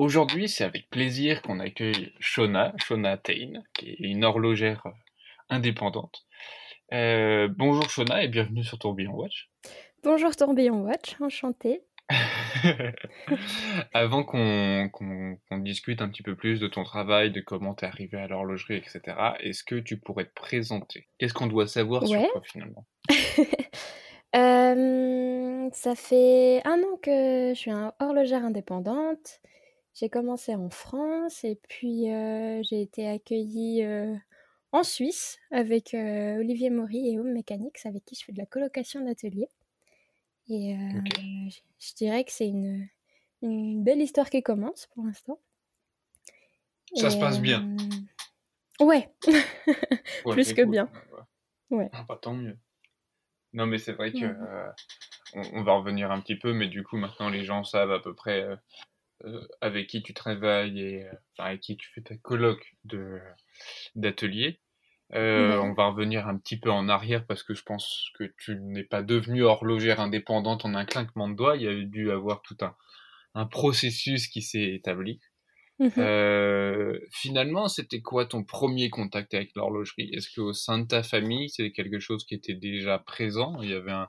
aujourd'hui, c'est avec plaisir qu'on accueille Shona, Shona Tain, qui est une horlogère euh, indépendante. Euh, bonjour Shona et bienvenue sur Tourbillon Watch. Bonjour Tourbillon Watch, enchanté. Avant qu'on discute un petit peu plus de ton travail, de comment tu es arrivé à l'horlogerie, etc., est-ce que tu pourrais te présenter? Qu'est-ce qu'on doit savoir sur toi finalement? Euh, Ça fait un an que je suis un horlogère indépendante. J'ai commencé en France et puis euh, j'ai été accueillie euh, en Suisse avec Olivier Maury et Home Mechanics avec qui je fais de la colocation d'atelier. Et je, dirais que c'est une, une, belle histoire qui commence pour l'instant. Ça se passe bien. Ouais, plus que bien. Ouais. Ah, bah, tant mieux. Non, mais c'est vrai que on, va revenir un petit peu, mais du coup maintenant les gens savent à peu près avec qui tu travailles et avec qui tu fais ta colloque de d'atelier. Euh, on va revenir un petit peu en arrière parce que je pense que tu n'es pas devenue horlogère indépendante en un clinquement de doigts. Il y a dû avoir tout un, un processus qui s'est établi. Mhm. Euh, finalement, c'était quoi ton premier contact avec l'horlogerie? Est-ce qu'au sein de ta famille, c'est quelque chose qui était déjà présent? Il y avait un,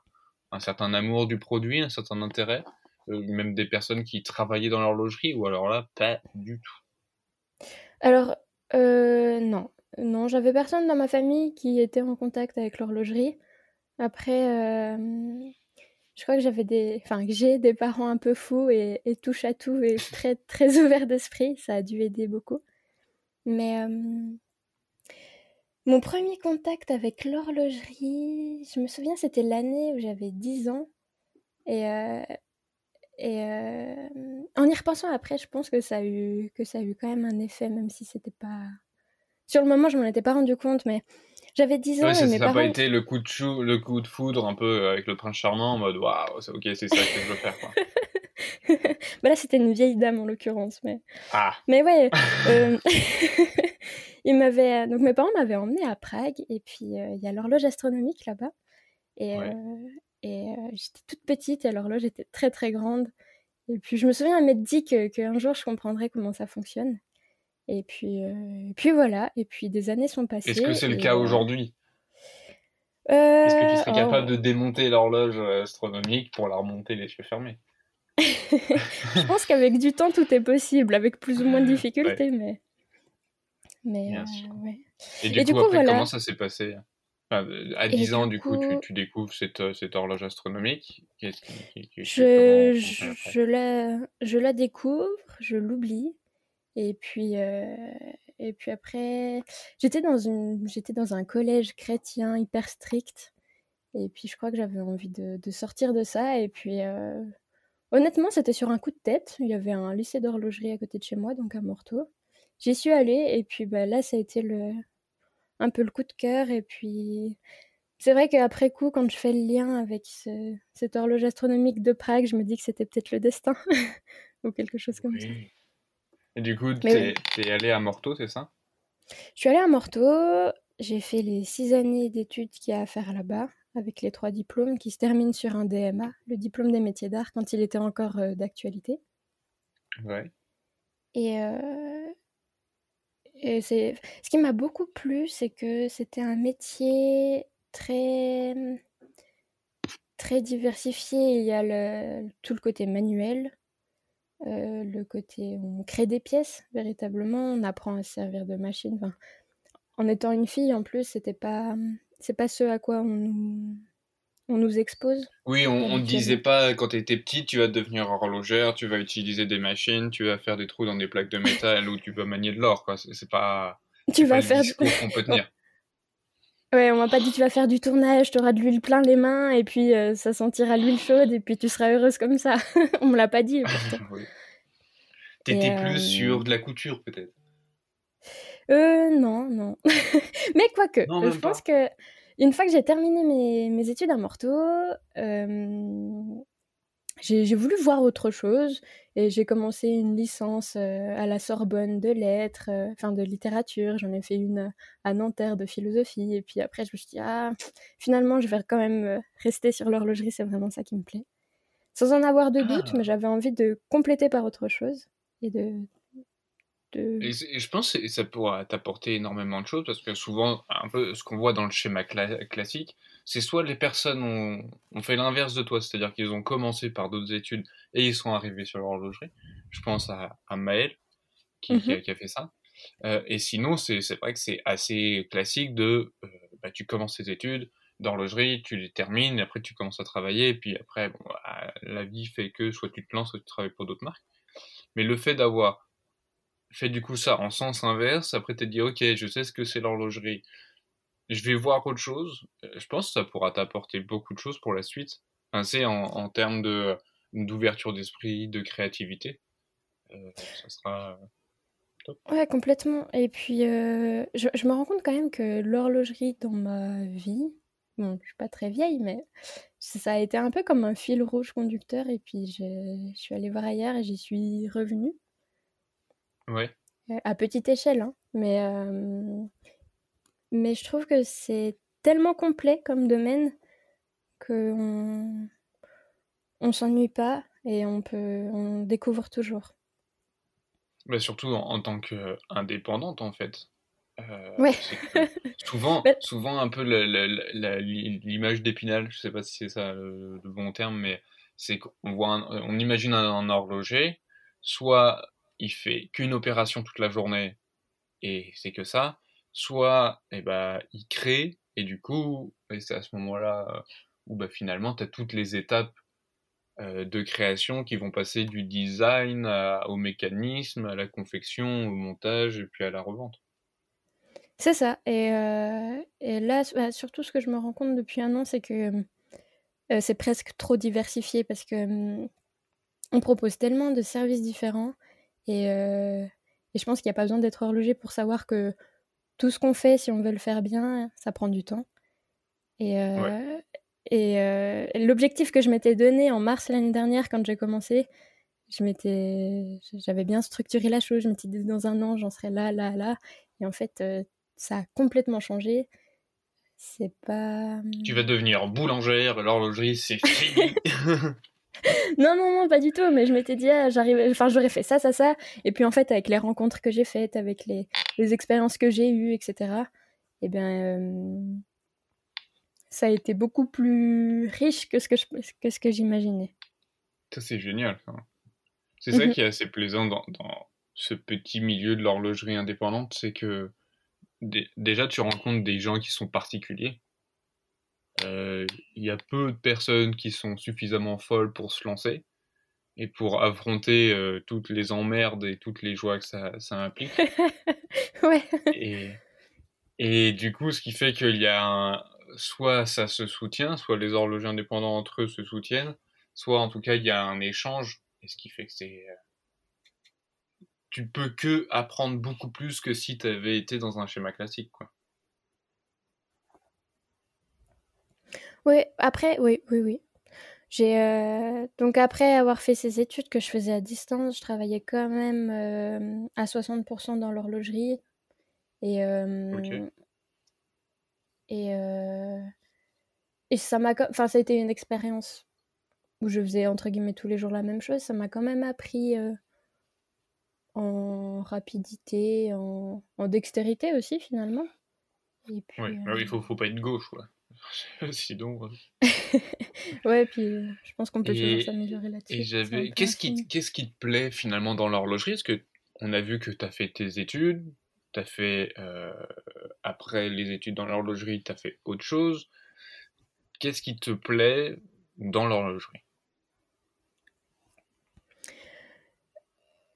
un, certain amour du produit, un certain intérêt? euh, Même des personnes qui travaillaient dans l'horlogerie Ou alors là, pas du tout Alors, euh, non. Non, j'avais personne dans ma famille qui était en contact avec l'horlogerie. Après, euh, je crois que j'avais des, enfin j'ai des parents un peu fous et, touche à tout et très très ouverts d'esprit. Ça a dû aider beaucoup. Mais euh, mon premier contact avec l'horlogerie, je me souviens, c'était l'année où j'avais 10 ans. Et, euh, et en y repensant après, je pense que ça a eu que ça a eu quand même un effet, même si c'était pas sur le moment, je m'en étais pas rendu compte, mais j'avais 10 ans. Ouais, ça n'a pas été le coup, de chou, le coup de foudre un peu avec le prince charmant en mode waouh, ok, c'est ça que je veux faire. Quoi. bah là, c'était une vieille dame en l'occurrence, mais. Ah. Mais ouais. euh... il m'avait donc mes parents m'avaient emmené à Prague et puis euh, il y a l'horloge astronomique là-bas et, euh, et euh, j'étais toute petite et l'horloge était très très grande et puis je me souviens m'être dit que qu'un jour je comprendrais comment ça fonctionne et puis, euh, puis voilà. Et puis des années sont passées. Est-ce que c'est le cas euh, aujourd'hui? Est-ce que tu serais capable de démonter l'horloge euh, astronomique pour la remonter les cheveux fermés? Je pense qu'avec du temps, tout est possible, avec plus ou moins de difficultés, mais. mais ouais. Et du, coup, après, comment ça s'est passé? À 10 ans, du coup, tu, tu, découvres cette, cette horloge astronomique. je, je, je, la, je la découvre, je l'oublie. Et puis, euh, et puis après, j'étais dans, une, j'étais dans un collège chrétien hyper strict. Et puis je crois que j'avais envie de, de, sortir de ça. Et puis, euh, honnêtement, c'était sur un coup de tête. Il y avait un lycée d'horlogerie à côté de chez moi, donc à Morteau. J'y suis allée. Et puis bah, là, ça a été le, un peu le coup de cœur. Et puis, c'est vrai qu'après coup, quand je fais le lien avec ce, cette horloge astronomique de Prague, je me dis que c'était peut-être le destin. ou quelque chose comme ça. Et du coup, tu es, allé à Morteau, c'est ça? Je suis allée à Morteau, j'ai fait les six années d'études qu'il y a à faire là-bas, avec les trois diplômes qui se terminent sur un DMA, le diplôme des métiers d'art, quand il était encore euh, d'actualité. Ouais. Et, euh, c'est... ce qui m'a beaucoup plu, c'est que c'était un métier très très diversifié. Il y a tout le côté manuel, euh, le côté on crée des pièces véritablement, on apprend à se servir de machines. Enfin, en étant une fille en plus, c'était pas c'est pas ce à quoi on nous on nous expose. Oui, on, ne disait pas quand tu étais petite, tu vas devenir horlogère, tu vas utiliser des machines, tu vas faire des trous dans des plaques de métal ou tu vas manier de l'or quoi. C'est pas tu vas faire qu'on peut tenir. Ouais, on m'a pas dit tu vas faire du tournage, tu auras de l'huile plein les mains et puis euh, ça sentira l'huile chaude et puis tu seras heureuse comme ça. on me l'a pas dit. oui. T'étais plus euh, sur de la couture peut-être? Euh non, non. Mais quoique, je pense que une fois que j'ai terminé mes, mes, études à Morteau, euh, j'ai voulu voir autre chose et j'ai commencé une licence euh, à la Sorbonne de lettres, euh, enfin de littérature. J'en ai fait une à Nanterre de philosophie et puis après je me suis dit ah finalement je vais quand même rester sur l'horlogerie, c'est vraiment ça qui me plaît. Sans en avoir de doute, ah. mais j'avais envie de compléter par autre chose. et de, et, je pense que ça pourra t'apporter énormément de choses parce que souvent, un peu ce qu'on voit dans le schéma classique, c'est soit les personnes ont, ont fait l'inverse de toi, c'est-à-dire qu'ils ont commencé par d'autres études et ils sont arrivés sur l'horlogerie. Je pense à, à Maël qui, qui, a, mhm. qui, a, fait ça. Euh, et sinon, c'est vrai que c'est assez classique de euh, bah, tu commences tes études d'horlogerie, tu les termines, et après tu commences à travailler, et puis après, bon, bah, la vie fait que soit tu te lances, soit tu travailles pour d'autres marques. Mais le fait d'avoir fait du coup ça en sens inverse, après t'es dit ok, je sais ce que c'est l'horlogerie, je vais voir autre chose, euh, je pense que ça pourra t'apporter beaucoup de choses pour la suite. Enfin, en, termes de d'ouverture d'esprit, de créativité. Euh, ça sera top. Ouais, complètement. Et puis, euh, je, je, me rends compte quand même que l'horlogerie dans ma vie, bon, je suis pas très vieille, mais ça a été un peu comme un fil rouge conducteur. Et puis, je suis allée voir ailleurs et j'y suis revenue. Ouais. À petite échelle, hein. mais, euh, mais je trouve que c'est tellement complet comme domaine qu'on on s'ennuie pas et on peut on découvre toujours. Bah surtout en, tant qu'indépendante en fait. Euh, ouais. souvent, souvent un peu l'image d'Épinal, je sais pas si c'est ça le, bon terme, mais c'est qu'on voit, on imagine un horloger, soit il fait qu'une opération toute la journée et c'est que ça, soit eh ben, il crée et du coup, c'est à ce moment-là euh, où bah, finalement tu as toutes les étapes euh, de création qui vont passer du design au mécanisme, à la confection, au montage et puis à la revente. C'est ça. Et, euh, là, bah, surtout ce que je me rends compte depuis un an, c'est que c'est presque trop diversifié parce que hum, on propose tellement de services différents et, euh, et je pense qu'il n'y a pas besoin d'être horloger pour savoir que tout ce qu'on fait, si on veut le faire bien, ça prend du temps. Et, euh, et euh, l'objectif que je m'étais donné en mars l'année dernière, quand j'ai commencé, je m'étais, j'avais bien structuré la chose. Je m'étais dit dans un an, j'en serai là, là, là. Et en fait, ça a complètement changé. C'est pas. Tu vas devenir boulangère, l'horlogerie, c'est fini. non, non, non, pas du tout. Mais je m'étais dit, ah, enfin, j'aurais fait ça, ça, ça. Et puis en fait, avec les rencontres que j'ai faites, avec les, les expériences que j'ai eues, etc. Eh bien, euh, ça a été beaucoup plus riche que ce que, que, ce que j'imaginais. Ça, c'est génial. C'est ça mhm. qui est assez plaisant dans, dans ce petit milieu de l'horlogerie indépendante, c'est que déjà, tu rencontres des gens qui sont particuliers il y a peu de personnes qui sont suffisamment folles pour se lancer et pour affronter euh, toutes les emmerdes et toutes les joies que ça, ça implique. ouais. Et, et, du coup, ce qui fait qu'il y a un, soit ça se soutient, soit les horlogers indépendants entre eux se soutiennent, soit en tout cas il y a un échange, et ce qui fait que c'est euh, tu peux que apprendre beaucoup plus que si tu avais été dans un schéma classique quoi. Oui, après, oui, oui, oui. J'ai euh, donc après avoir fait ces études que je faisais à distance, je travaillais quand même euh, à 60% dans l'horlogerie et euh, et et ça m'a enfin ça a été une expérience où je faisais entre guillemets tous les jours la même chose, ça m'a quand même appris en rapidité, en, en dextérité aussi finalement. Et puis, oui, bah il faut, faut pas être gauche, quoi. Sinon. ouais, puis euh, je pense qu'on peut toujours s'améliorer là-dessus. Et j'avais. Qu'est-ce qui, qu'est-ce qui te plaît finalement dans l'horlogerie? Est-ce que on a vu que tu as fait tes études, tu as fait. Euh, après les études dans l'horlogerie, tu as fait autre chose? Qu'est-ce qui te plaît dans l'horlogerie?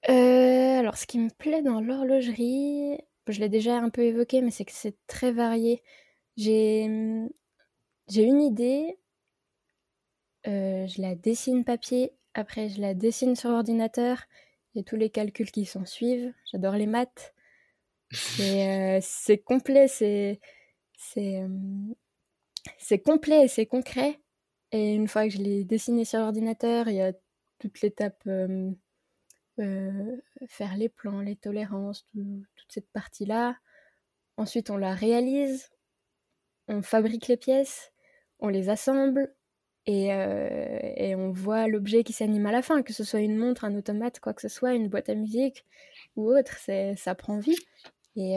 Euh, Alors, ce qui me plaît dans l'horlogerie, je l'ai déjà un peu évoqué, mais c'est que c'est très varié. J'ai hum, j'ai une idée, euh, je la dessine papier, après je la dessine sur ordinateur, et tous les calculs qui s'en suivent. J'adore les maths. Euh, c'est complet, c'est c'est euh, c'est complet et c'est concret. Et une fois que je l'ai dessiné sur ordinateur, il y a toute l'étape faire les plans, les tolérances, toute cette partie-là. Ensuite, on la réalise, on fabrique les pièces, on les assemble, Et, et on voit l'objet qui s'anime à la fin, que ce soit une montre, un automate, quoi que ce soit, une boîte à musique ou autre, ça prend vie. Et,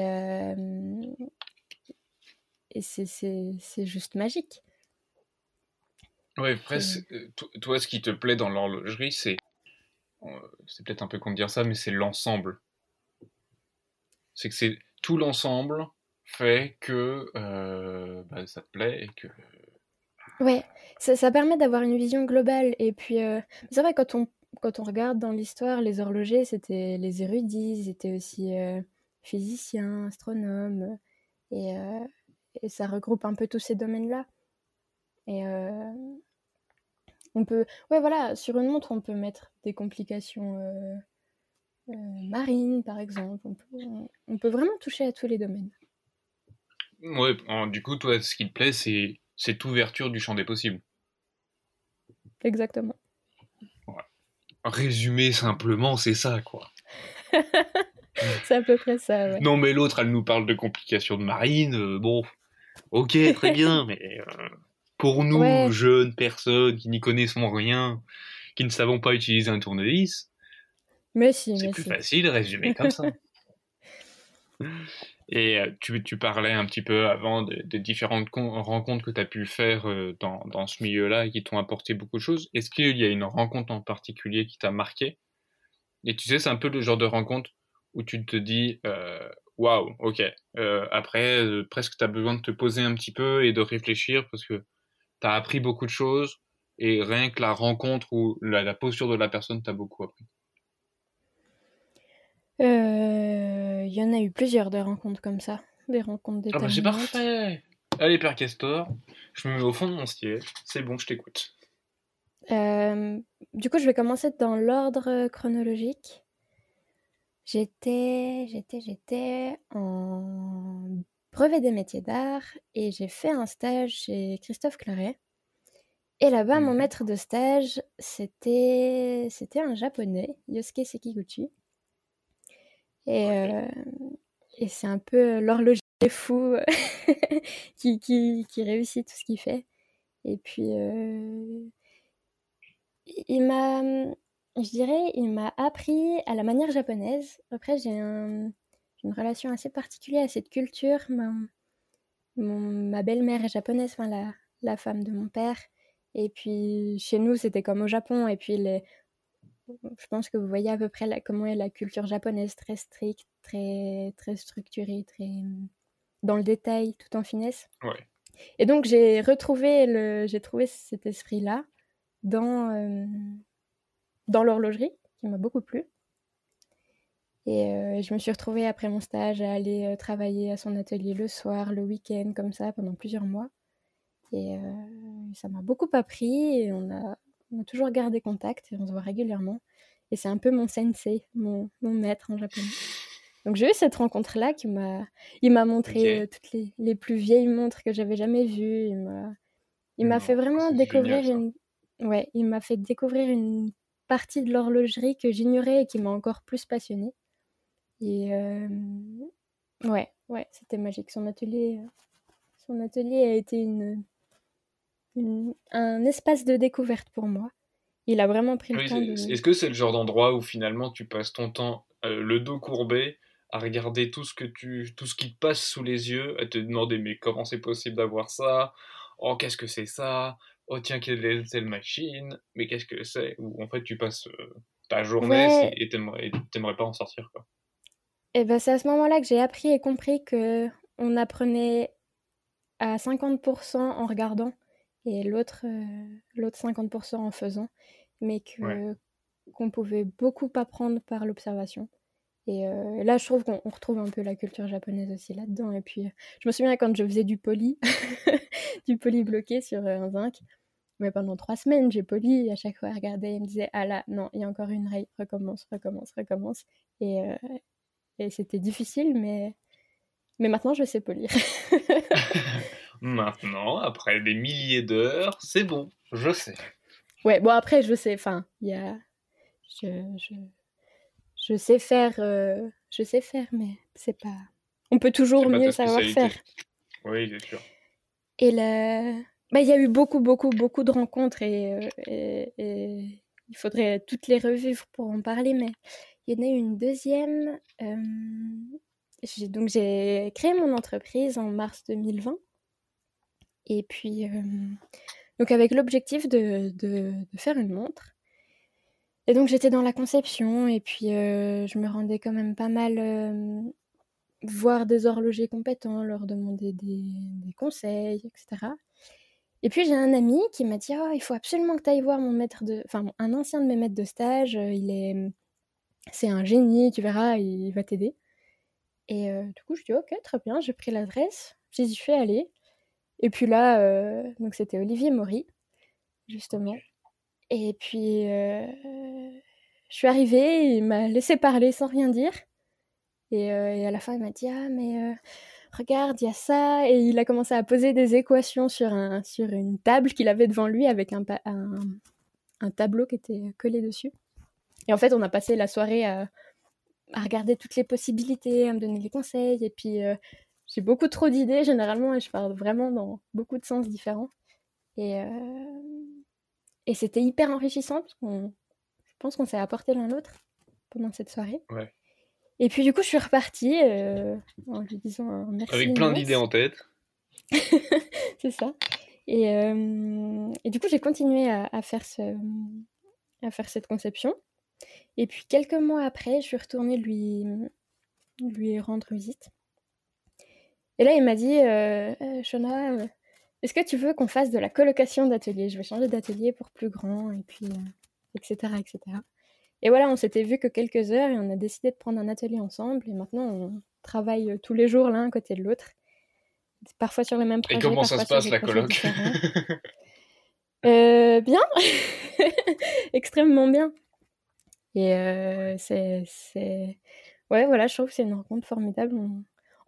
et c'est juste magique. Ouais, presque. Toi, ce qui te plaît dans l'horlogerie, c'est. C'est peut-être un peu con de dire ça, mais c'est l'ensemble. C'est que c'est tout l'ensemble fait que euh, bah, ça te plaît et que. Ouais, ça, permet d'avoir une vision globale. Et puis, euh, c'est vrai, quand on, quand on regarde dans l'histoire, les horlogers, c'était les érudits, ils étaient aussi euh, physiciens, astronomes. Et, et, ça regroupe un peu tous ces domaines-là. Et on peut. Ouais, voilà, sur une montre, on peut mettre des complications. marines par exemple, on peut, on peut vraiment toucher à tous les domaines. Ouais, du coup, toi, ce qui te plaît, c'est cette ouverture du champ des possibles. Exactement. Résumé simplement, c'est ça, quoi. c'est à peu près ça, ouais. Non, mais l'autre, elle nous parle de complications de marine. Euh, bon, ok, très bien, mais euh, pour nous, jeunes personnes qui n'y connaissons rien, qui ne savons pas utiliser un tournevis, mais si, c'est plus facile de résumer comme ça. Et euh, tu, parlais un petit peu avant des différentes rencontres que tu as pu faire euh, dans, dans ce milieu-là et qui t'ont apporté beaucoup de choses. Est-ce qu'il y a une rencontre en particulier qui t'a marqué? Et tu sais, c'est un peu le genre de rencontre où tu te dis euh, waouh, wow, ok. après, presque tu as besoin de te poser un petit peu et de réfléchir parce que tu as appris beaucoup de choses et rien que la rencontre ou la, la posture de la personne t'a beaucoup appris. Euh, il y en a eu plusieurs de rencontres comme ça, des rencontres Ah bah c'est parfait Allez, Père Castor, je me mets au fond de mon siège, c'est bon, je t'écoute. Euh, du coup, je vais commencer dans l'ordre chronologique. J'étais, j'étais, j'étais en brevet des métiers d'art et j'ai fait un stage chez Christophe Claret. Et là-bas, mon mhm. maître de stage, c'était, c'était un japonais, Yosuke Sekiguchi. Et, euh, et c'est un peu l'horloger fou qui, qui, qui, réussit tout ce qu'il fait. Et puis, euh, il m'a, je dirais, il m'a appris à la manière japonaise. Après, j'ai un, une relation assez particulière à cette culture. Ma, ma belle-mère est japonaise, enfin la, la femme de mon père. Et puis chez nous, c'était comme au Japon. Et puis les, je pense que vous voyez à peu près la, comment est la culture japonaise, très stricte, très, très structurée, très dans le détail, tout en finesse. Et donc j'ai retrouvé le, j'ai trouvé cet esprit-là dans euh, dans l'horlogerie, qui m'a beaucoup plu. Et euh, je me suis retrouvée après mon stage à aller euh, travailler à son atelier le soir, le week-end, comme ça, pendant plusieurs mois. Et ça m'a beaucoup appris et on a, on a toujours gardé contact et on se voit régulièrement. Et c'est un peu mon sensei, mon, mon maître en japonais. Donc j'ai eu cette rencontre-là qui m'a, il m'a montré euh, toutes les, les, plus vieilles montres que j'avais jamais vues. Il m'a, il m'a fait vraiment découvrir une, ouais, il m'a fait découvrir une partie de l'horlogerie que j'ignorais et qui m'a encore plus passionnée. Et euh, ouais, ouais, c'était magique. Son atelier, euh, son atelier a été une, un espace de découverte pour moi. Il a vraiment pris le temps de... Est-ce que c'est le genre d'endroit où finalement tu passes ton temps euh, le dos courbé à regarder tout ce que tu tout ce qui te passe sous les yeux, à te demander mais comment c'est possible d'avoir ça? Oh qu'est-ce que c'est ça? Oh tiens quelle est telle machine? Mais qu'est-ce que c'est? Ou en fait tu passes euh, ta journée et t'aimerais pas en sortir quoi. Et eh ben c'est à ce moment-là que j'ai appris et compris que on apprenait à 50% en regardant et l'autre euh, l'autre 50% en faisant, mais que qu'on pouvait beaucoup apprendre par l'observation. Et euh, là, je trouve qu'on retrouve un peu la culture japonaise aussi là-dedans. Et puis, je me souviens quand je faisais du poli, du poli bloqué sur euh, un zinc, mais pendant trois semaines, j'ai poli et à chaque fois, regardais et me disait Ah là, non, il y a encore une raille, recommence, recommence, recommence. Et, et c'était difficile, mais, mais maintenant, je sais polir. Maintenant, après des milliers d'heures, c'est bon, je sais. Ouais, bon après, je sais, enfin, il y a... Je, je, je, sais faire, euh, je sais faire, mais c'est pas... On peut toujours mieux savoir faire. Oui, c'est sûr. Et le... bah, il y a eu beaucoup, beaucoup, beaucoup de rencontres et, et, il faudrait toutes les revivre pour en parler, mais il y en a eu une deuxième. donc j'ai créé mon entreprise en mars 2020. Et puis, donc avec l'objectif de, de, faire une montre. Et donc j'étais dans la conception et puis je me rendais quand même pas mal voir des horlogers compétents, leur demander des, conseils, etc. Et puis j'ai un ami qui m'a dit oh, il faut absolument que tu ailles voir mon maître de. Enfin, un ancien de mes maîtres de stage, il est. C'est un génie, tu verras, il va t'aider. Et du coup, je dis ok, très bien, j'ai pris l'adresse, j'y suis allée. Et puis là, euh, donc c'était Olivier Maury, justement. Et puis, je suis arrivée, il m'a laissé parler sans rien dire. Et, et à la fin, il m'a dit ah, mais regarde, il y a ça. Et il a commencé à poser des équations sur, un, sur une table qu'il avait devant lui avec un, un, tableau qui était collé dessus. Et en fait, on a passé la soirée à, regarder toutes les possibilités, à me donner des conseils. Et puis, euh, j'ai beaucoup trop d'idées généralement et je parle vraiment dans beaucoup de sens différents. Et, euh, et c'était hyper enrichissant parce qu'on, je pense qu'on s'est apporté l'un l'autre pendant cette soirée. Ouais. Et puis du coup, je suis repartie euh, en lui disant merci. Avec plein d'idées en tête. c'est ça. Et, euh, et, du coup, j'ai continué à, faire ce, à faire cette conception. Et puis quelques mois après, je suis retournée lui, lui rendre visite. Et là, il m'a dit, euh, euh Shona, est-ce que tu veux qu'on fasse de la colocation d'atelier Je vais changer d'atelier pour plus grand, et puis, etc., etc. Et voilà, on s'était vu que quelques heures et on a décidé de prendre un atelier ensemble. Et maintenant, on travaille euh, tous les jours l'un à côté de l'autre. Parfois sur les mêmes projets. Et comment ça se passe la coloc? euh, Bien, extrêmement bien. Et euh, c'est, ouais, voilà, je trouve que c'est une rencontre formidable.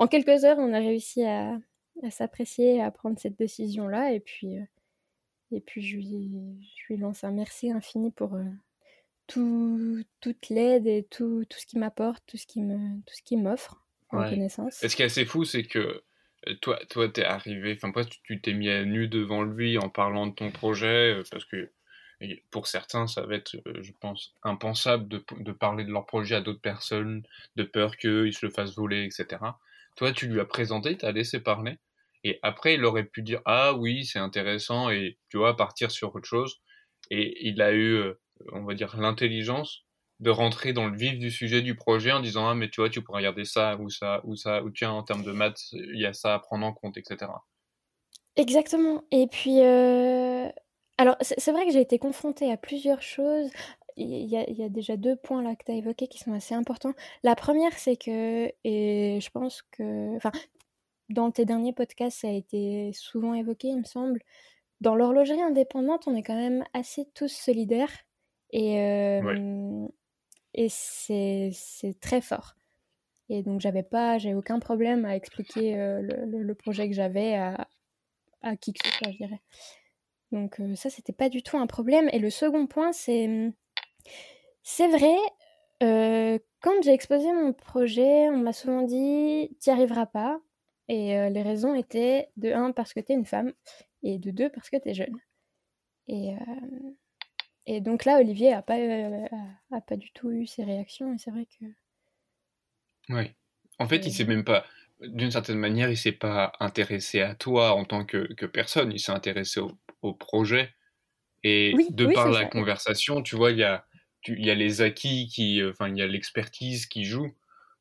En quelques heures, on a réussi à, à s'apprécier, à prendre cette décision-là. Et puis, euh, et puis je lui, je lui lance un merci infini pour toute l'aide et tout, tout ce qui m'apporte, tout ce qui me, tout ce qui m'offre en connaissance. Et ce qui est assez fou, c'est que euh, toi, toi, t'es arrivé, enfin, tu t'es mis à nu devant lui en parlant de ton projet, euh, parce que pour certains, ça va être, euh, je pense, impensable de, de parler de leur projet à d'autres personnes, de peur qu'ils se le fassent voler, etc. Toi, tu lui as présenté, t'as laissé parler, et après, il aurait pu dire, ah oui, c'est intéressant, et tu vois, partir sur autre chose. Et il a eu on va dire, l'intelligence de rentrer dans le vif du sujet du projet en disant ah mais tu vois tu pourrais regarder ça ou ça ou ça ou tiens en termes de maths il y a ça à prendre en compte etc exactement. Et puis euh, alors c'est vrai que j'ai été confrontée à plusieurs choses il y, a, il y, a, déjà deux points là que tu as évoqués qui sont assez importants la première c'est que et je pense que enfin dans tes derniers podcasts ça a été souvent évoqué il me semble dans l'horlogerie indépendante on est quand même assez tous solidaires et, et c'est, très fort. Et donc j'avais pas, j'ai aucun problème à expliquer le, le, projet que j'avais à, à, qui que ce soit, je dirais. Donc ça, c'était pas du tout un problème. Et le second point, c'est, mmh, c'est vrai, quand j'ai exposé mon projet, on m'a souvent dit, t'y arriveras pas. Et les raisons étaient de un parce que t'es une femme et de deux parce que t'es jeune. Et, et donc là, Olivier a pas, euh, a, pas du tout eu ces réactions, et c'est vrai que. Oui. En fait, il s'est même pas, d'une certaine manière, il s'est pas intéressé à toi en tant que, que personne, il s'est intéressé au, au, projet. Et de par la conversation, tu vois, il y a, il y a les acquis qui, enfin, il y a l'expertise qui joue,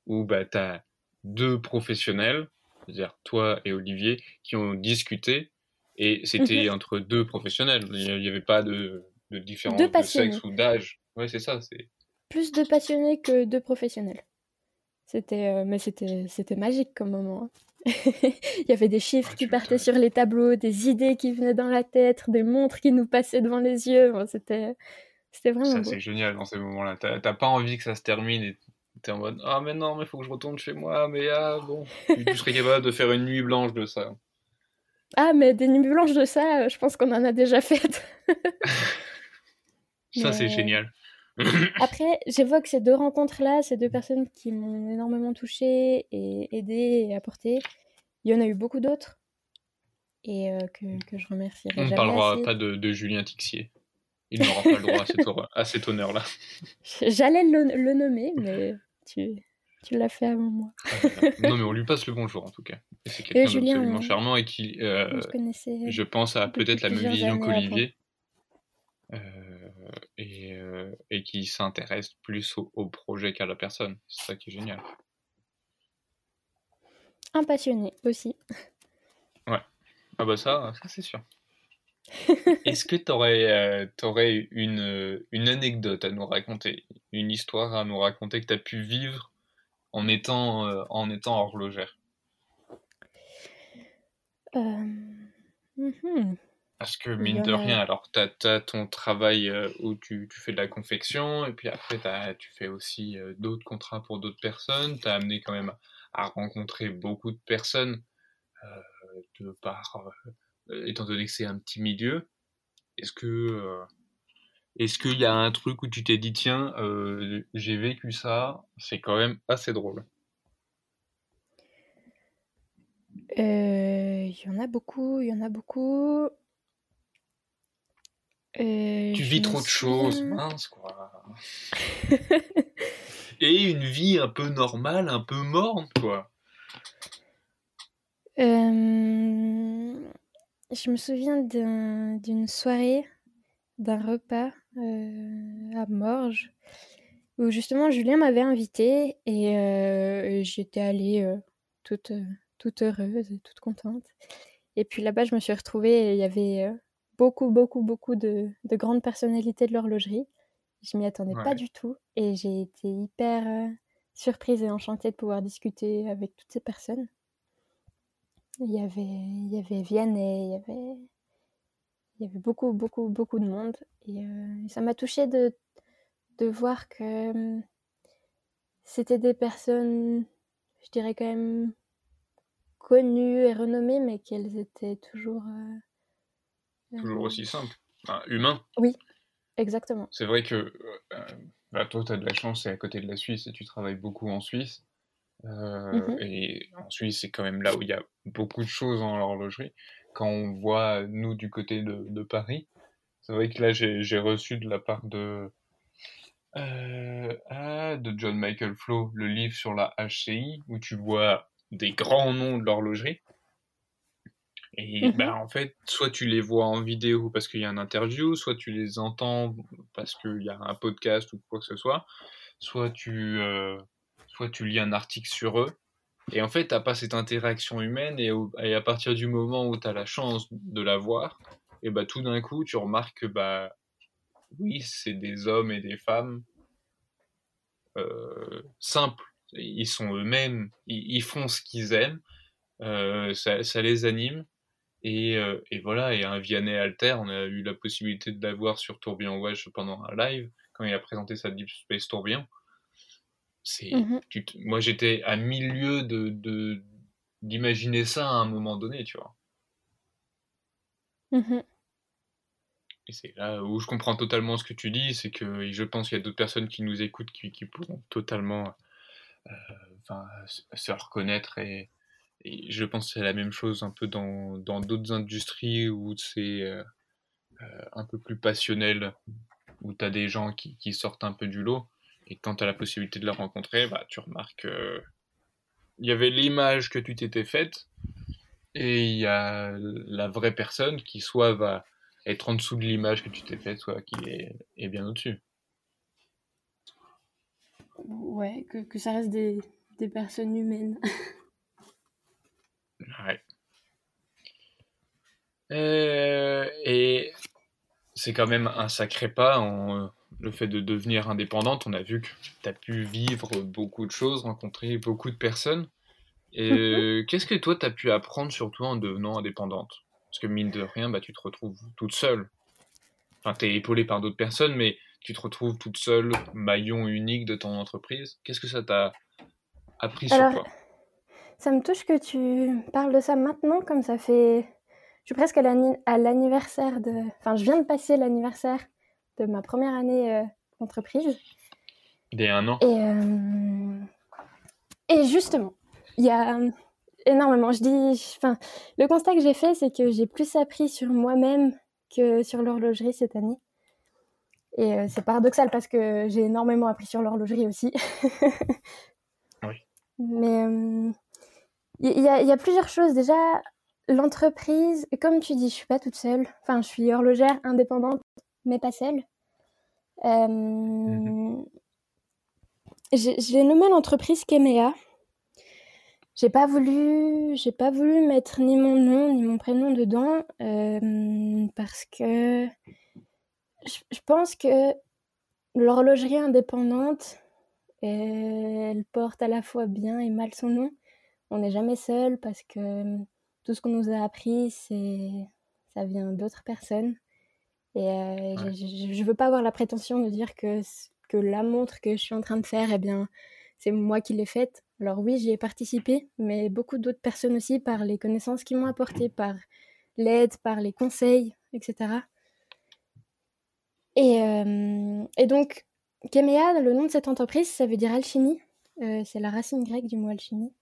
où bah, tu as deux professionnels, c'est-à-dire toi et Olivier, qui ont discuté, et c'était mhm. entre deux professionnels. Il n'y avait pas de, de différents de sexe ou d'âge. Ouais, c'est ça. C'est plus de passionnés que de professionnels. C'était, euh, mais c'était, c'était magique comme moment. Hein. Il y avait des chiffres qui partaient sur les tableaux, des idées qui venaient dans la tête, des montres qui nous passaient devant les yeux. c'était, c'était vraiment. Ça, c'est génial dans ces moments-là. T'as, pas envie que ça se termine et t'es en mode Ah, mais non, mais faut que je retourne chez moi, mais ah, bon. tu serais capable de faire une nuit blanche de ça. Ah, mais des nuits blanches de ça, je pense qu'on en a déjà faites. Ça, c'est génial. Après, j'évoque ces deux rencontres-là, ces deux personnes qui m'ont énormément touchée et aidée et apporté. Il y en a eu beaucoup d'autres. et que, que, je remercierai On ne parlera pas de, de, Julien Tixier. Il n'aura pas le droit à cet, à cet honneur-là. J'allais le, le, nommer, mais tu, tu l'as fait avant moi. non, mais on lui passe le bonjour en tout cas. C'est quelqu'un d'absolument charmant et qui, euh, je pense, a peut-être la même vision qu'Olivier. Euh, et, euh, et, qui s'intéresse plus au, projet qu'à la personne. C'est ça qui est génial. Un passionné aussi. Ouais. Ah bah ça, ça c'est sûr. Est-ce que tu aurais, aurais, une, une anecdote à nous raconter, une histoire à nous raconter que tu as pu vivre en étant, euh, en étant horlogère? Euh, mhm. Parce que mine de rien, alors tu as, ton travail euh, où tu, tu, fais de la confection, et puis après tu fais aussi d'autres contrats pour d'autres personnes, tu as amené quand même à rencontrer beaucoup de personnes de par, étant donné que c'est un petit milieu. Est-ce que est-ce qu'il y a un truc où tu t'es dit, tiens, euh, j'ai vécu ça, c'est quand même assez drôle? Euh, Il y en a beaucoup, il y en a beaucoup. Euh, tu vis trop de choses, mince quoi. Et une vie un peu normale, un peu morte, quoi. Je me souviens d'une soirée, d'un repas euh, à Morges, où justement Julien m'avait invitée et euh, j'étais allée euh, toute, toute heureuse et toute contente. Et puis là-bas, je me suis retrouvée et il y avait beaucoup, beaucoup, beaucoup de, de, grandes personnalités de l'horlogerie. Je m'y attendais pas du tout et j'ai été hyper surprise et enchantée de pouvoir discuter avec toutes ces personnes. Il y avait, il y avait Vianney, il y avait il y avait beaucoup, beaucoup, beaucoup de monde. Et euh, ça m'a touchée de, de voir que hum, c'était des personnes, je dirais quand même connues et renommées, mais qu'elles étaient toujours. Euh, toujours aussi simples, enfin, humains. Oui, exactement. C'est vrai que euh, bah, toi, tu as de la chance, c'est à côté de la Suisse et tu travailles beaucoup en Suisse. Mmh et en Suisse, c'est quand même là où il y a beaucoup de choses en horlogerie quand on voit, nous, du côté de, Paris, c'est vrai que là, j'ai reçu de la part de, euh, ah, de John Michael Flo le livre sur la HCI, où tu vois des grands noms de l'horlogerie. Et ben, en fait, soit tu les vois en vidéo parce qu'il y a un interview, soit tu les entends parce qu'il y a un podcast ou quoi que ce soit, soit tu, euh, soit tu lis un article sur eux. Et en fait, t'as pas cette interaction humaine et, à partir du moment où tu as la chance de la voir, et bah tout d'un coup, tu remarques que bah oui, c'est des hommes et des femmes euh, simples. Ils sont eux-mêmes, ils, font ce qu'ils aiment, euh, ça, les anime. Et, euh, et, voilà, et un Vianney Alter, on a eu la possibilité de l'avoir sur Tourbillon Wesh pendant un live, quand il a présenté sa Deep Space Tourbillon. C'est, mmh moi, j'étais à milieu de, d'imaginer ça à un moment donné, tu vois. Mmh et c'est là où je comprends totalement ce que tu dis, c'est que je pense qu'il y a d'autres personnes qui nous écoutent qui, qui pourront totalement euh, se reconnaître et, je pense que c'est la même chose un peu dans, d'autres industries où c'est euh, euh, un peu plus passionnel, où tu as des gens qui, qui, sortent un peu du lot. Et quand tu as la possibilité de la rencontrer, bah, tu remarques qu'il y avait l'image que tu t'étais faite et il y a la vraie personne qui soit va être en dessous de l'image que tu t'es faite, soit qui est, bien au-dessus. Ouais, que, ça reste des, personnes humaines. ouais. Euh, et c'est quand même un sacré pas. En, le fait de devenir indépendante, on a vu que tu as pu vivre beaucoup de choses, rencontrer beaucoup de personnes. Et mhm. qu'est-ce que toi, tu as pu apprendre surtout en devenant indépendante? Parce que mine de rien, bah, tu te retrouves toute seule. Enfin, tu es épaulée par d'autres personnes, mais tu te retrouves toute seule, maillon unique de ton entreprise. Qu'est-ce que ça t'a appris sur toi? Ça me touche que tu parles de ça maintenant, comme ça fait... Je suis presque à l'anniversaire de... Enfin, je viens de passer l'anniversaire de ma première année euh, d'entreprise. Des un an. Et, euh, et justement, il y a, énormément. Je dis, enfin, le constat que j'ai fait, c'est que j'ai plus appris sur moi-même que sur l'horlogerie cette année. Et euh, c'est paradoxal parce que j'ai énormément appris sur l'horlogerie aussi. oui. Mais il y, y, a plusieurs choses. Déjà, l'entreprise, comme tu dis, je suis pas toute seule. Enfin, je suis horlogère indépendante, mais pas seule. Euh, mm-hmm. J'ai nommé l'entreprise Kemea. J'ai pas voulu, j'ai pas voulu mettre ni mon nom ni mon prénom dedans euh, parce que je, pense que l'horlogerie indépendante, elle porte à la fois bien et mal son nom. On n'est jamais seul parce que tout ce qu'on nous a appris, c'est ça vient d'autres personnes. Et euh, je, ne veux pas avoir la prétention de dire que, que la montre que je suis en train de faire, eh bien, c'est moi qui l'ai faite. Alors oui, j'y ai participé, mais beaucoup d'autres personnes aussi par les connaissances qu'ils m'ont apportées, par l'aide, par les conseils, etc. Et, euh, et donc, Kemea, le nom de cette entreprise, ça veut dire alchimie. Euh, c'est la racine grecque du mot alchimie.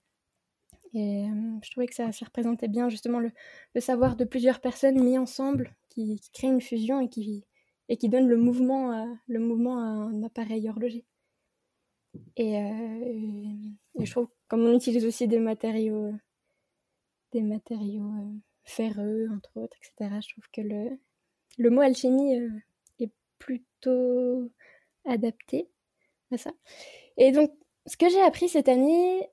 Et euh, je trouvais que ça, ça représentait bien justement le, le, savoir de plusieurs personnes mis ensemble qui, créent une fusion et qui, et qui donnent le mouvement, le mouvement à un appareil horloger. Et, euh, et, je trouve comme on utilise aussi des matériaux, des matériaux euh, ferreux, entre autres, etc., je trouve que le, le mot alchimie euh, est plutôt adapté à ça. Et donc, ce que j'ai appris cette année,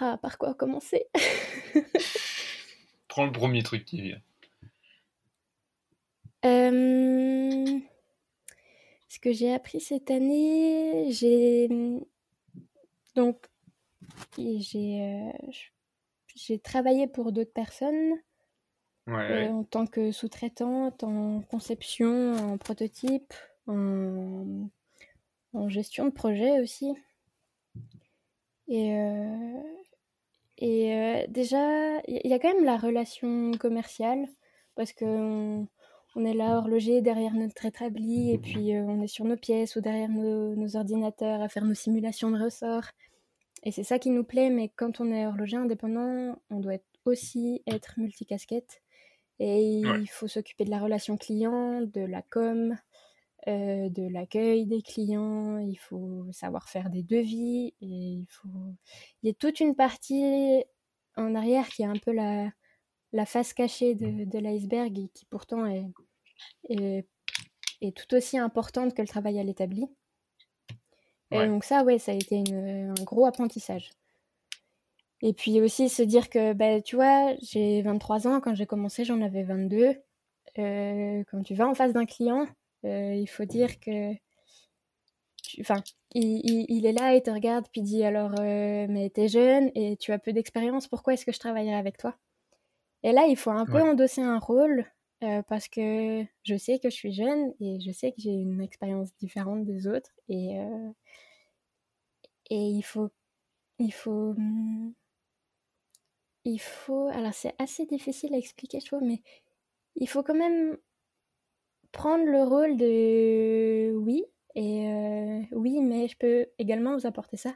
ah, par quoi commencer? Prends le premier truc qui vient. Euh... Ce que j'ai appris cette année, j'ai donc j'ai euh, j'ai travaillé pour d'autres personnes euh, en tant que sous-traitante, en conception, en prototype, en, en gestion de projet aussi. Et, euh, et déjà, il y a quand même la relation commerciale parce que on est là horloger derrière notre établi et puis euh, on est sur nos pièces ou derrière nos, ordinateurs à faire nos simulations de ressorts. Et c'est ça qui nous plaît, mais quand on est horloger indépendant, on doit aussi être multicasquette. Et il faut s'occuper de la relation client, de la com, euh, de l'accueil des clients, il faut savoir faire des devis, et il faut... Il y a toute une partie en arrière qui est un peu la, la face cachée de, de l'iceberg et qui pourtant est, est, tout aussi importante que le travail à l'établi. Et donc ça, ouais, ça a été un gros apprentissage. Et puis aussi se dire que, bah, tu vois, j'ai 23 ans, quand j'ai commencé, j'en avais 22. Euh, quand tu vas en face d'un client, il faut dire que... Enfin, il, il, est là et te regarde, puis dit alors, euh, mais t'es jeune et tu as peu d'expérience, pourquoi est-ce que je travaillerai avec toi? Et là, il faut un peu endosser un rôle euh, parce que je sais que je suis jeune et je sais que j'ai une expérience différente des autres et, euh, et il faut il faut il faut alors c'est assez difficile à expliquer je trouve mais il faut quand même prendre le rôle de oui et euh, oui mais je peux également vous apporter ça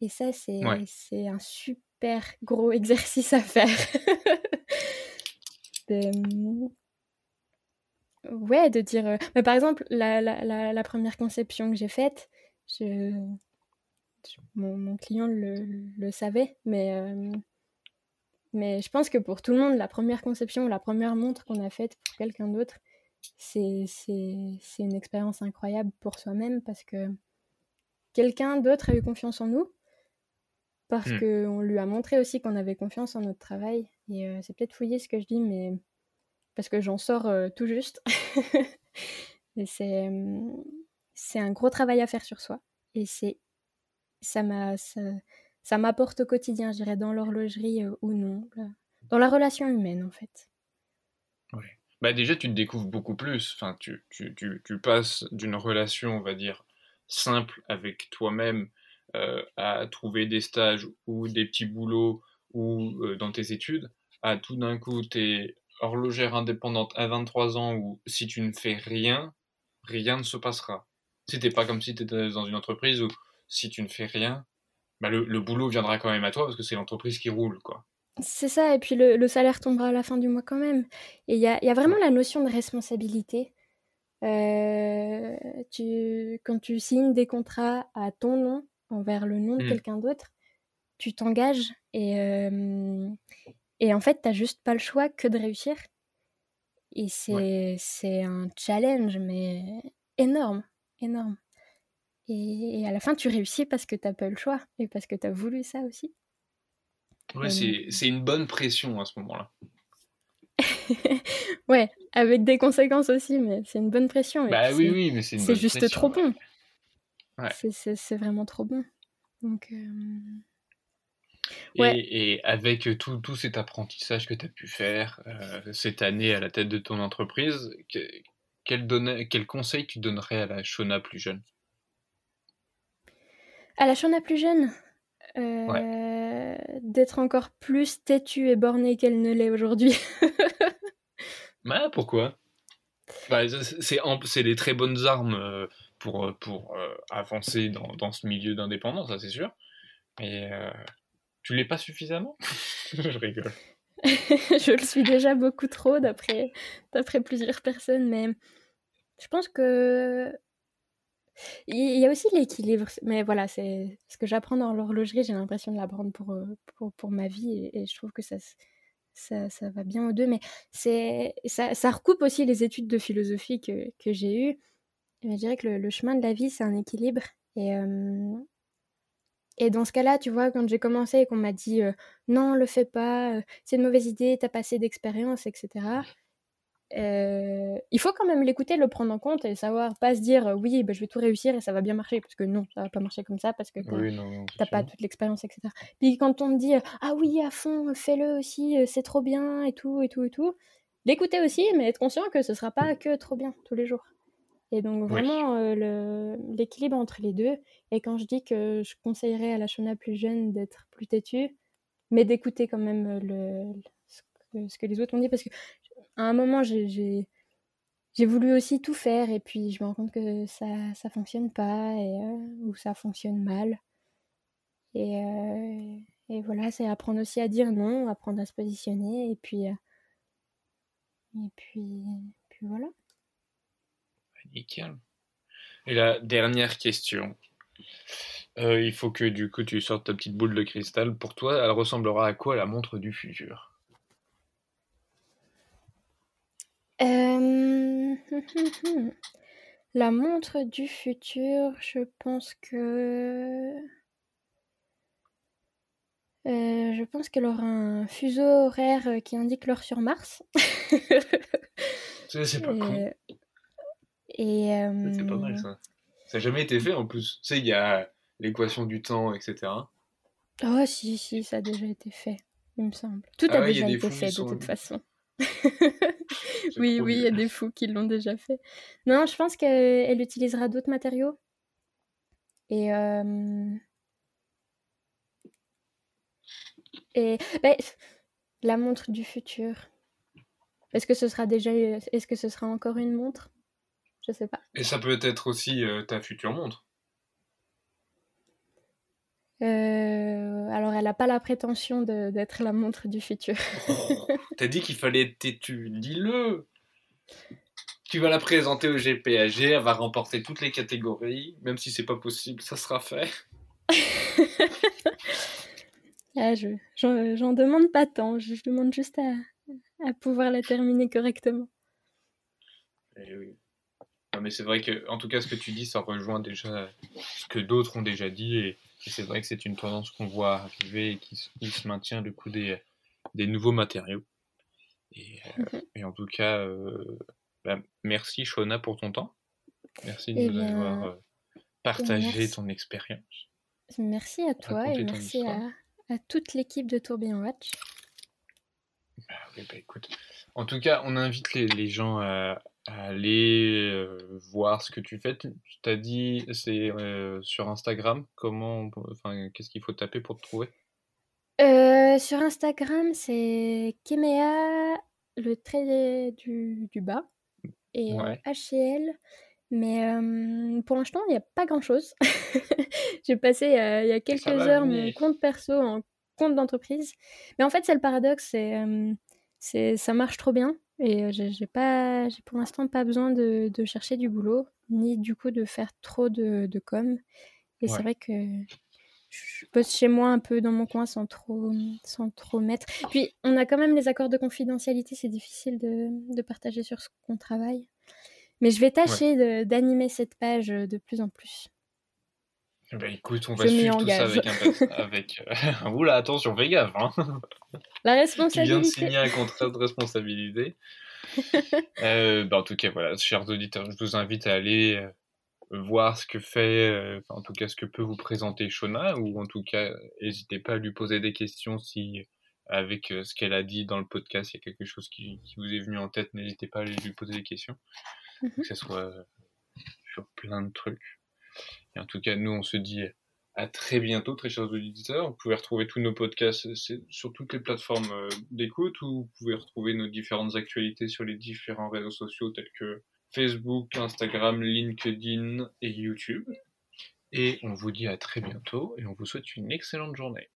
et ça c'est c'est un super gros exercice à faire de, Ouais, de dire. Euh, mais par exemple, la, la, la, première conception que j'ai faite, je... mon, mon, client le, le, savait, mais, euh, mais je pense que pour tout le monde, la première conception, la première montre qu'on a faite pour quelqu'un d'autre, c'est une expérience incroyable pour soi-même parce que quelqu'un d'autre a eu confiance en nous, parce mmh. qu'on lui a montré aussi qu'on avait confiance en notre travail. Et euh, c'est peut-être fouillé ce que je dis, mais parce que j'en sors euh, tout juste. c'est, mmh, c'est un gros travail à faire sur soi. Et c'est, ça, m'a, ça, m'apporte au quotidien, je dirais, dans l'horlogerie euh, ou non, dans la relation humaine en fait. Oui. Bah déjà, tu te découvres beaucoup plus. Enfin, tu, tu, tu, passes d'une relation, on va dire, simple avec toi-même euh, à trouver des stages ou des petits boulots ou dans tes études, à tout d'un coup, tu es horlogère indépendante à 23 ans où si tu ne fais rien, rien ne se passera. C'était pas comme si tu étais dans une entreprise où si tu ne fais rien, bah, le, le, boulot viendra quand même à toi parce que c'est l'entreprise qui roule, quoi. C'est ça, et puis le, le, salaire tombera à la fin du mois quand même. Et il y a, y a, vraiment la notion de responsabilité. Euh, tu, quand tu signes des contrats à ton nom, envers le nom de mmh. quelqu'un d'autre, tu t'engages et, euh, et en fait, tu juste pas le choix que de réussir. Et c'est un challenge, mais énorme, énorme. Et, et, à la fin, tu réussis parce que t'as pas le choix et parce que tu as voulu ça aussi. Ouais, c'est une bonne pression à ce moment-là. ouais, avec des conséquences aussi, mais c'est une bonne pression. Bah oui, oui, mais c'est juste trop bon. Ouais. C'est vraiment trop bon. Donc. Euh... Ouais. Et, avec tout, tout, cet apprentissage que tu as pu faire euh, cette année à la tête de ton entreprise, que, quel, quel conseil tu donnerais à la Shona plus jeune? À la Shona plus jeune? Euh, D'être encore plus têtue et bornée qu'elle ne l'est aujourd'hui. bah, pourquoi? Bah, C'est des très bonnes armes euh, pour, pour avancer dans, dans, ce milieu d'indépendance, ça c'est sûr. Mais tu l'es pas suffisamment? Je rigole. je le suis déjà beaucoup trop d'après plusieurs personnes, mais je pense que il y a aussi l'équilibre. Mais voilà, c'est ce que j'apprends dans l'horlogerie. J'ai l'impression de l'apprendre pour, pour, pour ma vie et, je trouve que ça ça, ça va bien aux deux. Mais ça, recoupe aussi les études de philosophie que, que j'ai eues. je dirais que le, chemin de la vie, c'est un équilibre. Et, et dans ce cas-là, tu vois, quand j'ai commencé et qu'on m'a dit non, le fais pas, c'est une mauvaise idée, t'as pas assez d'expérience, etc. il faut quand même l'écouter, le prendre en compte et savoir pas se dire oui, bah, je vais tout réussir et ça va bien marcher, parce que non, ça va pas marcher comme ça, parce que t'as pas toute l'expérience, etc. Puis quand on me dit ah oui, à fond, fais-le aussi, c'est trop bien et tout, et tout, et tout, l'écouter aussi, mais être conscient que ce sera pas que trop bien tous les jours. Et donc vraiment euh, l'équilibre entre les deux. Et quand je dis que je conseillerais à la Shona plus jeune d'être plus têtue, mais d'écouter quand même euh, le, ce, que, les autres ont dit, parce que à un moment j'ai voulu aussi tout faire et puis je me rends compte que ça ça fonctionne pas euh, ou ça fonctionne mal. Et, et voilà, c'est apprendre aussi à dire non, apprendre à se positionner et puis et puis, voilà. Nickel. Et la dernière question. Euh, il faut que du coup tu sortes ta petite boule de cristal. Pour toi, elle ressemblera à quoi la montre du futur? Euh, La montre du futur, je pense que. Euh, je pense qu'elle aura un fuseau horaire qui indique l'heure sur Mars. c'est pas con. Et, C'est pas mal ça. Ça n'a jamais été fait en plus. Tu sais, il y a l'équation du temps, etc. Oh, si, si, ça a déjà été fait, il me semble. Tout ah a déjà été fait de toute façon. oui, oui, il y a des fous qui l'ont déjà fait. Non, je pense qu'elle utilisera d'autres matériaux. Et. Et. Ben, la montre du futur. Est-ce que ce sera déjà. Est-ce que ce sera encore une montre? Je sais pas. Et ça peut être aussi euh, ta future montre. Euh, alors, elle n'a pas la prétention d'être la montre du futur. oh, T'as dit qu'il fallait être têtu, dis-le Tu vas la présenter au GPAG, elle va remporter toutes les catégories, même si c'est pas possible, ça sera fait. ah, J'en demande pas tant, je, demande juste à, à pouvoir la terminer correctement. Eh oui mais c'est vrai que, en tout cas, ce que tu dis, ça rejoint déjà ce que d'autres ont déjà dit, et, c'est vrai que c'est une tendance qu'on voit arriver et qui, se maintient du coup des, des nouveaux matériaux. Et, euh, mhm. en tout cas, euh, bah, merci Shona pour ton temps. Merci de eh nous avoir euh, partagé ton expérience. Merci à toi et merci à, toute l'équipe de Tourbillon Watch. Bah, bah, écoute. En tout cas, on invite les, les gens à aller euh, voir ce que tu fais. Tu t'as dit, c'est euh, sur Instagram. Comment, enfin, qu'est-ce qu'il faut taper pour te trouver? Euh, Sur Instagram, c'est Kemea, le trait du, du bas, et HCL, Mais pour l'instant, il n'y a pas grand-chose. J'ai passé il y a quelques heures mon compte perso en compte d'entreprise. Mais en fait, c'est le paradoxe, c'est, ça marche trop bien. Et j'ai, pas, j'ai pour l'instant pas besoin de, de, chercher du boulot, ni du coup de faire trop de, de com. Et c'est vrai que je bosse chez moi un peu dans mon coin sans trop, sans trop mettre. Puis on a quand même les accords de confidentialité, c'est difficile de, de partager sur ce qu'on travaille. Mais je vais tâcher d'animer cette page de plus en plus. Eh ben écoute, on va suivre tout ça avec un... Avec, euh, Oula, attention, fais gaffe hein. La responsabilité. Tu viens de signer un contrat de responsabilité. euh, bah, en tout cas, voilà, chers auditeurs, je vous invite à aller euh, voir ce que fait, euh, en tout cas ce que peut vous présenter Shona, ou en tout cas, n'hésitez pas à lui poser des questions si, avec ce qu'elle a dit dans le podcast, il y a quelque chose qui, qui vous est venu en tête, n'hésitez pas à lui poser des questions. Mhm. que ce soit sur plein de trucs. En tout cas, nous, on se dit à très bientôt, très chers auditeurs. Vous pouvez retrouver tous nos podcasts sur toutes les plateformes euh, d'écoute ou vous pouvez retrouver nos différentes actualités sur les différents réseaux sociaux tels que Facebook, Instagram, LinkedIn et YouTube. Et on vous dit à très bientôt et on vous souhaite une excellente journée.